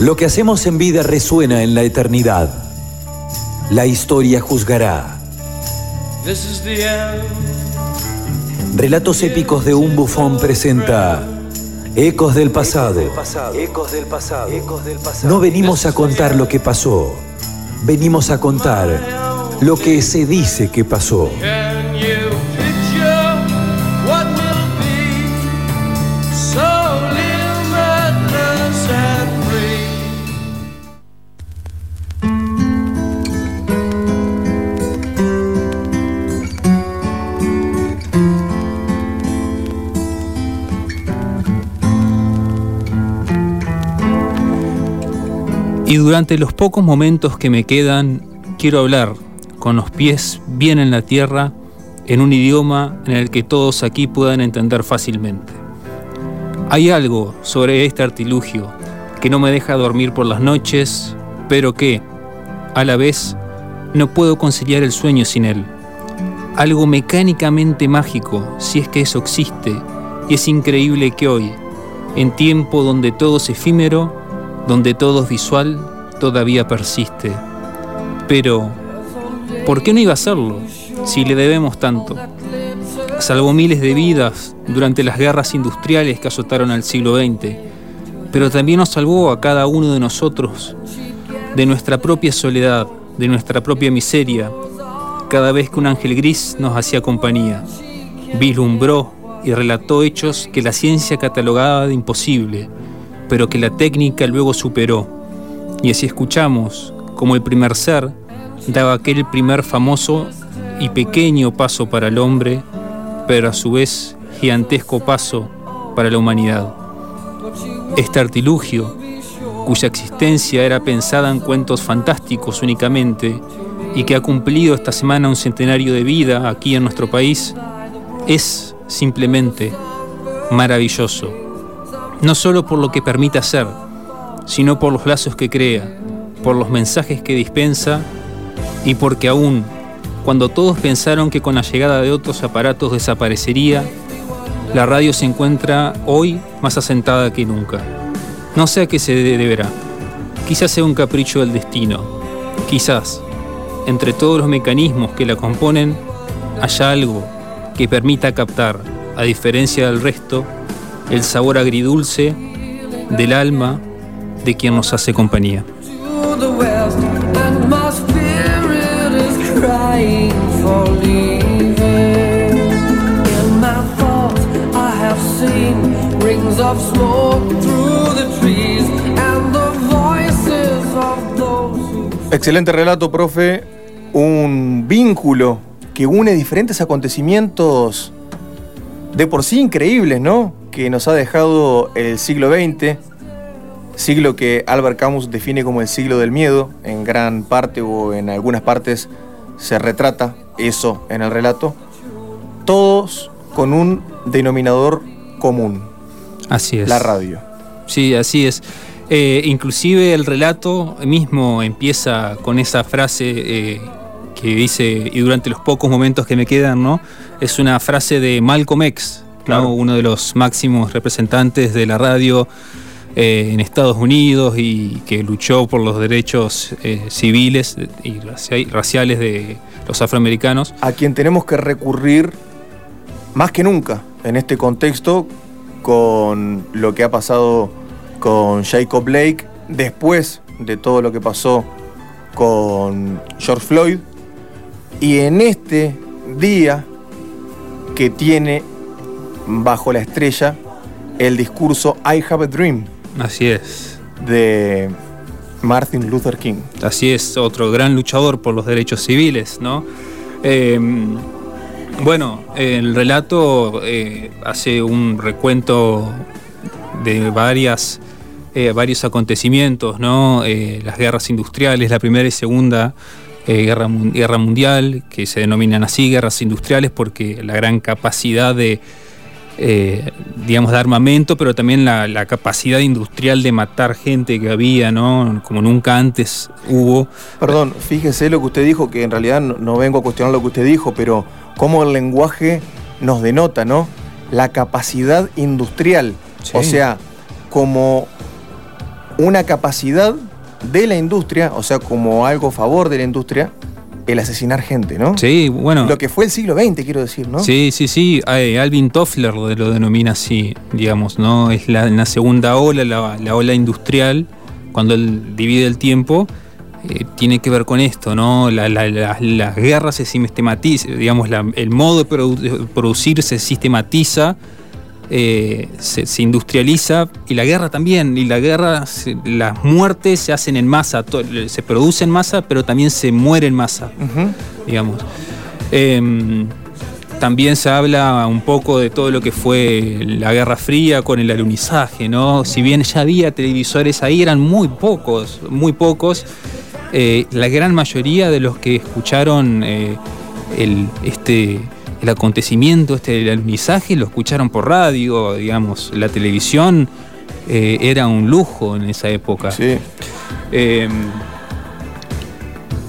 Lo que hacemos en vida resuena en la eternidad. La historia juzgará. Relatos épicos de un bufón presenta Ecos del pasado. Ecos del pasado. No venimos a contar lo que pasó. Venimos a contar lo que se dice que pasó. Y durante los pocos momentos que me quedan, quiero hablar con los pies bien en la tierra, en un idioma en el que todos aquí puedan entender fácilmente. Hay algo sobre este artilugio que no me deja dormir por las noches, pero que, a la vez, no puedo conciliar el sueño sin él. Algo mecánicamente mágico, si es que eso existe, y es increíble que hoy, en tiempo donde todo es efímero, donde todo es visual, todavía persiste. Pero, ¿por qué no iba a hacerlo si le debemos tanto? Salvó miles de vidas durante las guerras industriales que azotaron al siglo XX, pero también nos salvó a cada uno de nosotros de nuestra propia soledad, de nuestra propia miseria, cada vez que un ángel gris nos hacía compañía. Vislumbró y relató hechos que la ciencia catalogaba de imposible pero que la técnica luego superó. Y así escuchamos como el primer ser daba aquel primer famoso y pequeño paso para el hombre, pero a su vez gigantesco paso para la humanidad. Este artilugio, cuya existencia era pensada en cuentos fantásticos únicamente y que ha cumplido esta semana un centenario de vida aquí en nuestro país, es simplemente maravilloso no solo por lo que permite hacer, sino por los lazos que crea, por los mensajes que dispensa y porque aún cuando todos pensaron que con la llegada de otros aparatos desaparecería, la radio se encuentra hoy más asentada que nunca. No sé a qué se deberá. Quizás sea un capricho del destino. Quizás, entre todos los mecanismos que la componen, haya algo que permita captar, a diferencia del resto, el sabor agridulce del alma de quien nos hace compañía. Excelente relato, profe. Un vínculo que une diferentes acontecimientos de por sí increíbles, ¿no? que nos ha dejado el siglo XX, siglo que Albert Camus define como el siglo del miedo, en gran parte o en algunas partes se retrata eso en el relato, todos con un denominador común. Así es. La radio. Sí, así es. Eh, inclusive el relato mismo empieza con esa frase eh, que dice, y durante los pocos momentos que me quedan, ¿no? Es una frase de Malcolm X, uno de los máximos representantes de la radio eh, en Estados Unidos y que luchó por los derechos eh, civiles y raciales de los afroamericanos. A quien tenemos que recurrir más que nunca en este contexto con lo que ha pasado con Jacob Blake, después de todo lo que pasó con George Floyd, y en este día que tiene bajo la estrella el discurso I Have a Dream. Así es. De Martin Luther King. Así es, otro gran luchador por los derechos civiles, ¿no? Em, bueno, el relato eh, hace un recuento de varias, eh, varios acontecimientos, ¿no? Eh, las guerras industriales, la primera y segunda guerra, guerra mundial, que se denominan así, guerras industriales, porque la gran capacidad de eh, digamos, de armamento, pero también la, capacidad industrial de matar gente que había, ¿no? Como nunca antes hubo. Perdón, fíjese lo que usted dijo, que en realidad no, vengo a cuestionar lo que usted dijo, pero cómo el lenguaje nos denota, ¿no? La capacidad industrial. O sea, como una capacidad de la industria, o sea, como algo a favor de la industria, el asesinar gente, ¿no? Sí, bueno. Lo que fue el siglo XX, quiero decir, ¿no? Sí, sí, sí. Alvin Toffler lo, denomina así, digamos, ¿no? Es la, la segunda ola, la, la, ola industrial, cuando él divide el tiempo, eh, tiene que ver con esto, ¿no? La, las guerras se sistematizan, digamos, el modo de producir se sistematiza eh, se, industrializa y la guerra también, y la guerra, las muertes se hacen en masa, se produce en masa, pero también se muere en masa, digamos. Em, también se habla un poco de todo lo que fue la Guerra Fría con el alunizaje, ¿no? Si bien ya había televisores ahí, eran muy pocos, muy pocos. Eh, la gran mayoría de los que escucharon eh, el, este, el acontecimiento este del alunizaje lo escucharon por radio, digamos, la televisión eh, era un lujo en esa época. Sí. Em,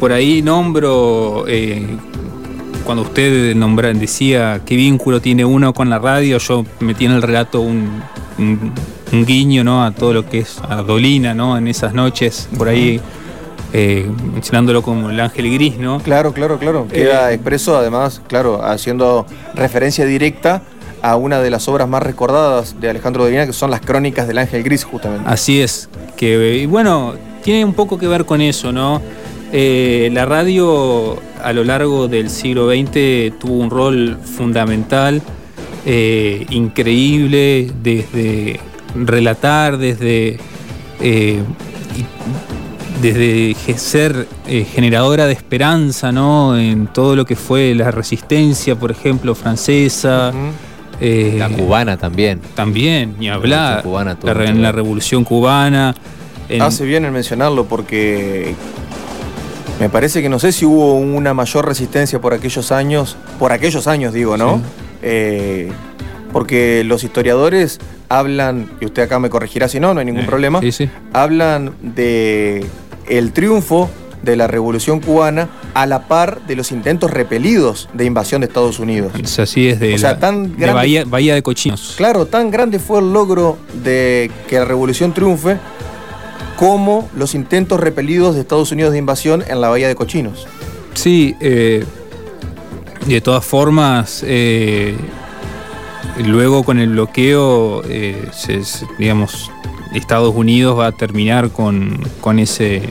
por ahí nombro, eh, cuando usted nombra, decía qué vínculo tiene uno con la radio, yo metí en el relato un, guiño ¿no? a todo lo que es a Dolina, ¿no? en esas noches, por ahí eh, mencionándolo como el ángel gris, ¿no? Claro, claro, claro. Queda eh, expreso, además, claro, haciendo referencia directa a una de las obras más recordadas de Alejandro Dolina, que son las crónicas del ángel gris, justamente. Así es. Que, y bueno, tiene un poco que ver con eso, ¿no? Eh, la radio a lo largo del siglo XX tuvo un rol fundamental, increíble, desde relatar, desde desde ser eh, generadora de esperanza, ¿no? En todo lo que fue la resistencia, por ejemplo, francesa. Eh, la cubana también. También, ni hablar. Cubana, en la revolución cubana. Hace bien en mencionarlo porque me parece que no sé si hubo una mayor resistencia por aquellos años, por aquellos años digo, ¿no? Eh, porque los historiadores hablan, y usted acá me corregirá si no, no hay ningún problema, hablan de el triunfo de la Revolución Cubana a la par de los intentos repelidos de invasión de Estados Unidos. así es de, tan Bahía, de Cochinos. Claro, tan grande fue el logro de que la Revolución triunfe como los intentos repelidos de Estados Unidos de invasión en la Bahía de Cochinos. Sí, eh, de todas formas, eh, luego con el bloqueo, eh, digamos, Estados Unidos va a terminar con, con ese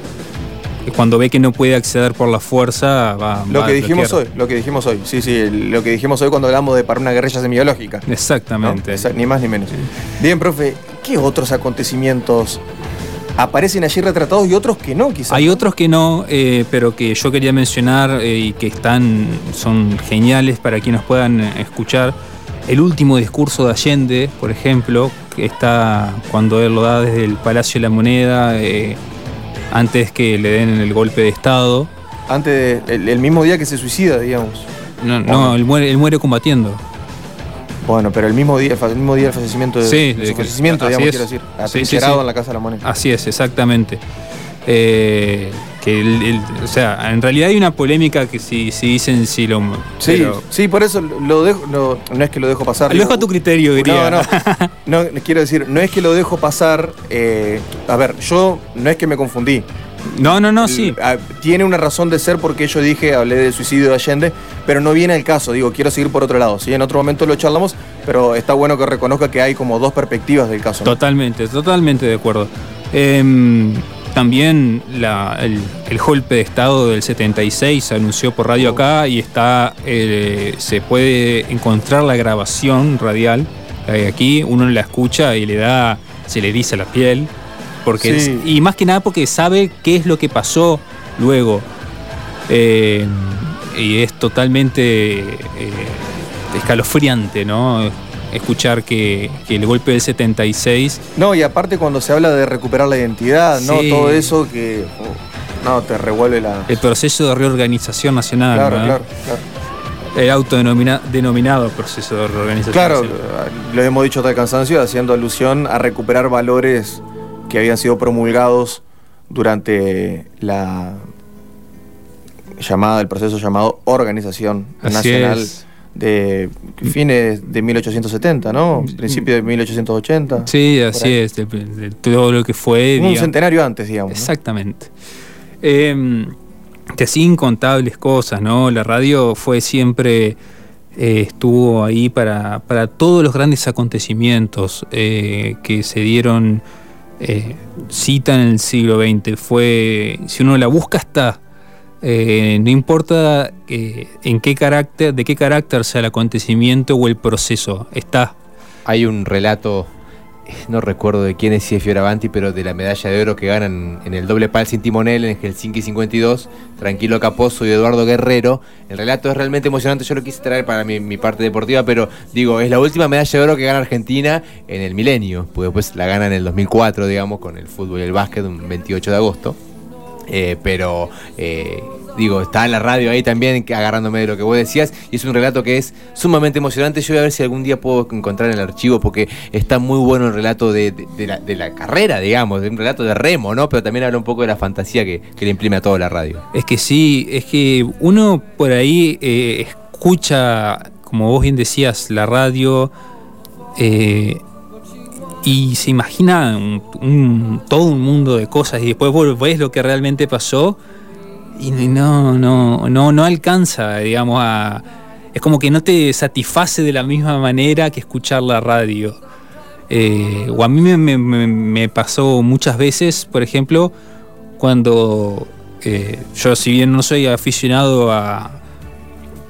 cuando ve que no puede acceder por la fuerza, va, lo que dijimos hoy, lo que dijimos hoy, sí, sí, lo que dijimos hoy cuando hablamos de para una guerrilla semiológica. Exactamente. Ni más ni menos. Bien, profe, ¿qué otros acontecimientos aparecen allí retratados y otros que no, quizás? Hay otros que no, eh, pero que yo quería mencionar eh, y que están, son geniales para quienes puedan escuchar. El último discurso de Allende, por ejemplo, está cuando él lo da desde el Palacio de la Moneda, eh, antes que le den el golpe de Estado. Antes, el, mismo día que se suicida, digamos. No, no él, muere, él muere combatiendo. Bueno, pero el mismo día, el mismo día del fallecimiento, de, sí, fallecimiento, digamos, quiero decir, atrincherado en la Casa de la Moneda. Así es, exactamente. Eh, que o sea, en realidad hay una polémica que si, si dicen si lo. Sí, sí, por eso lo dejo, no, es que lo dejo pasar. Lo dejo a tu criterio, diría. No, no, no, quiero decir, no es que lo dejo pasar. Eh, a ver, yo no es que me confundí. No, no, no, sí. Tiene una razón de ser porque yo dije, hablé del suicidio de Allende, pero no viene el caso, digo, quiero seguir por otro lado. Sí, en otro momento lo charlamos, pero está bueno que reconozca que hay como dos perspectivas del caso. Totalmente, totalmente de acuerdo. Eh, también el, golpe de Estado del 76 se anunció por radio acá y está eh, se puede encontrar la grabación radial aquí, uno la escucha y le da, se le dice la piel, porque y más que nada porque sabe qué es lo que pasó luego. Eh, y es totalmente eh, escalofriante, ¿no? Escuchar que, el golpe del 76... No, y aparte cuando se habla de recuperar la identidad, ¿no? Todo eso que... Oh, no, te revuelve la... El proceso de reorganización nacional. Claro, claro, claro. El autodenominado proceso de reorganización. Claro, lo hemos dicho hasta el cansancio, haciendo alusión a recuperar valores que habían sido promulgados durante la llamada, el proceso llamado Organización Nacional de fines de 1870, ¿no? Principio de 1880. Sí, así es, de, todo lo que fue. Un centenario antes, digamos. Exactamente. Eh, que así incontables cosas, ¿no? La radio fue siempre, eh, estuvo ahí para, para, todos los grandes acontecimientos eh, que se dieron eh, cita en el siglo XX. Fue, si uno la busca, está. No importa en qué carácter, de qué carácter sea el acontecimiento o el proceso, está. Hay un relato no recuerdo de quién es, si es Fioravanti, pero de la medalla de oro que ganan en el doble pal sin timonel en Helsinki 52, Tranquilo Caposo y Eduardo Guerrero. El relato es realmente emocionante, yo lo quise traer para mi, parte deportiva, pero digo, es la última medalla de oro que gana Argentina en el milenio, porque después la gana en el 2004, digamos, con el fútbol y el básquet, un 28 de agosto. Eh, pero eh, digo, está la radio ahí también agarrándome de lo que vos decías y es un relato que es sumamente emocionante. Yo voy a ver si algún día puedo encontrar en el archivo porque está muy bueno el relato de, la, carrera, digamos, de un relato de remo, ¿no? Pero también habla un poco de la fantasía que, le imprime a toda la radio. Es que sí, es que uno por ahí eh, escucha, como vos bien decías, la radio y se imagina todo un mundo de cosas y después vos ves lo que realmente pasó y no, no, no, no alcanza, digamos, a... Es como que no te satisface de la misma manera que escuchar la radio. Eh, o a mí me, pasó muchas veces, por ejemplo, cuando eh, yo si bien no soy aficionado al,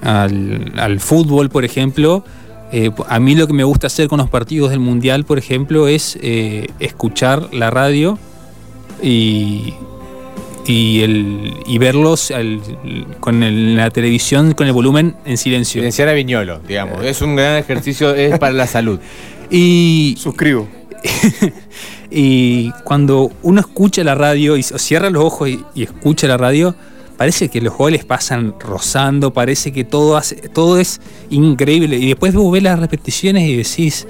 al fútbol, por ejemplo, eh, a mí lo que me gusta hacer con los partidos del Mundial, por ejemplo, es eh, escuchar la radio y, y, verlos con la televisión con el volumen en silencio. Silenciar a Viñolo, digamos. Es un gran ejercicio es para la salud. Y. Suscribo. y cuando uno escucha la radio y cierra los ojos y escucha la radio parece que los goles pasan rozando, parece que todo, hace, todo es increíble. Y después vos ves las repeticiones y decís,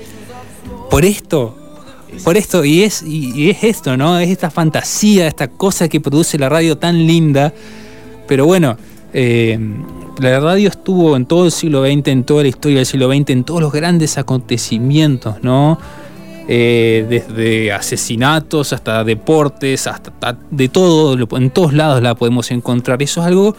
por esto, por esto, y es, y, es esto, ¿no? Es esta fantasía, esta cosa que produce la radio tan linda. Pero bueno, eh, la radio estuvo en todo el siglo XX, en toda la historia del siglo XX, en todos los grandes acontecimientos, ¿no? Eh, desde asesinatos hasta deportes, hasta de todo, en todos lados la podemos encontrar. Eso es algo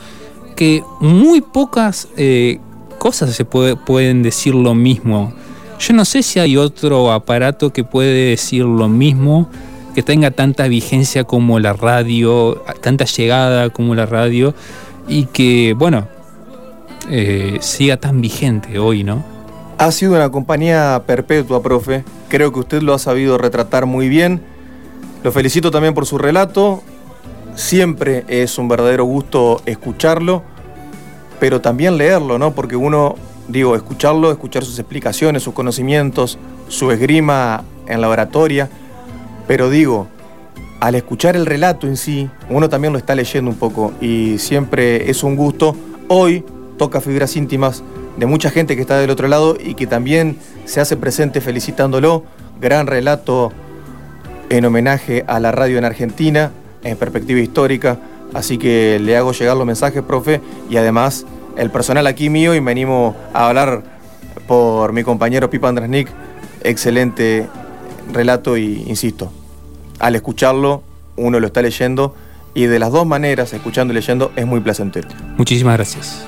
que muy pocas eh, cosas se pueden decir lo mismo. Yo no sé si hay otro aparato que puede decir lo mismo, que tenga tanta vigencia como la radio, tanta llegada como la radio, y que, bueno, eh, siga tan vigente hoy, ¿no? Ha sido una compañía perpetua, profe. Creo que usted lo ha sabido retratar muy bien. Lo felicito también por su relato. Siempre es un verdadero gusto escucharlo, pero también leerlo, ¿no? Porque uno, digo, escucharlo, escuchar sus explicaciones, sus conocimientos, su esgrima en la oratoria, pero digo, al escuchar el relato en sí, uno también lo está leyendo un poco y siempre es un gusto. Hoy toca fibras íntimas de mucha gente que está del otro lado y que también se hace presente felicitándolo. Gran relato en homenaje a la radio en Argentina, en perspectiva histórica. Así que le hago llegar los mensajes, profe, y además el personal aquí mío y me animo a hablar por mi compañero Pipa Andresnik. Excelente relato y insisto, al escucharlo uno lo está leyendo y de las dos maneras, escuchando y leyendo, es muy placentero. Muchísimas gracias.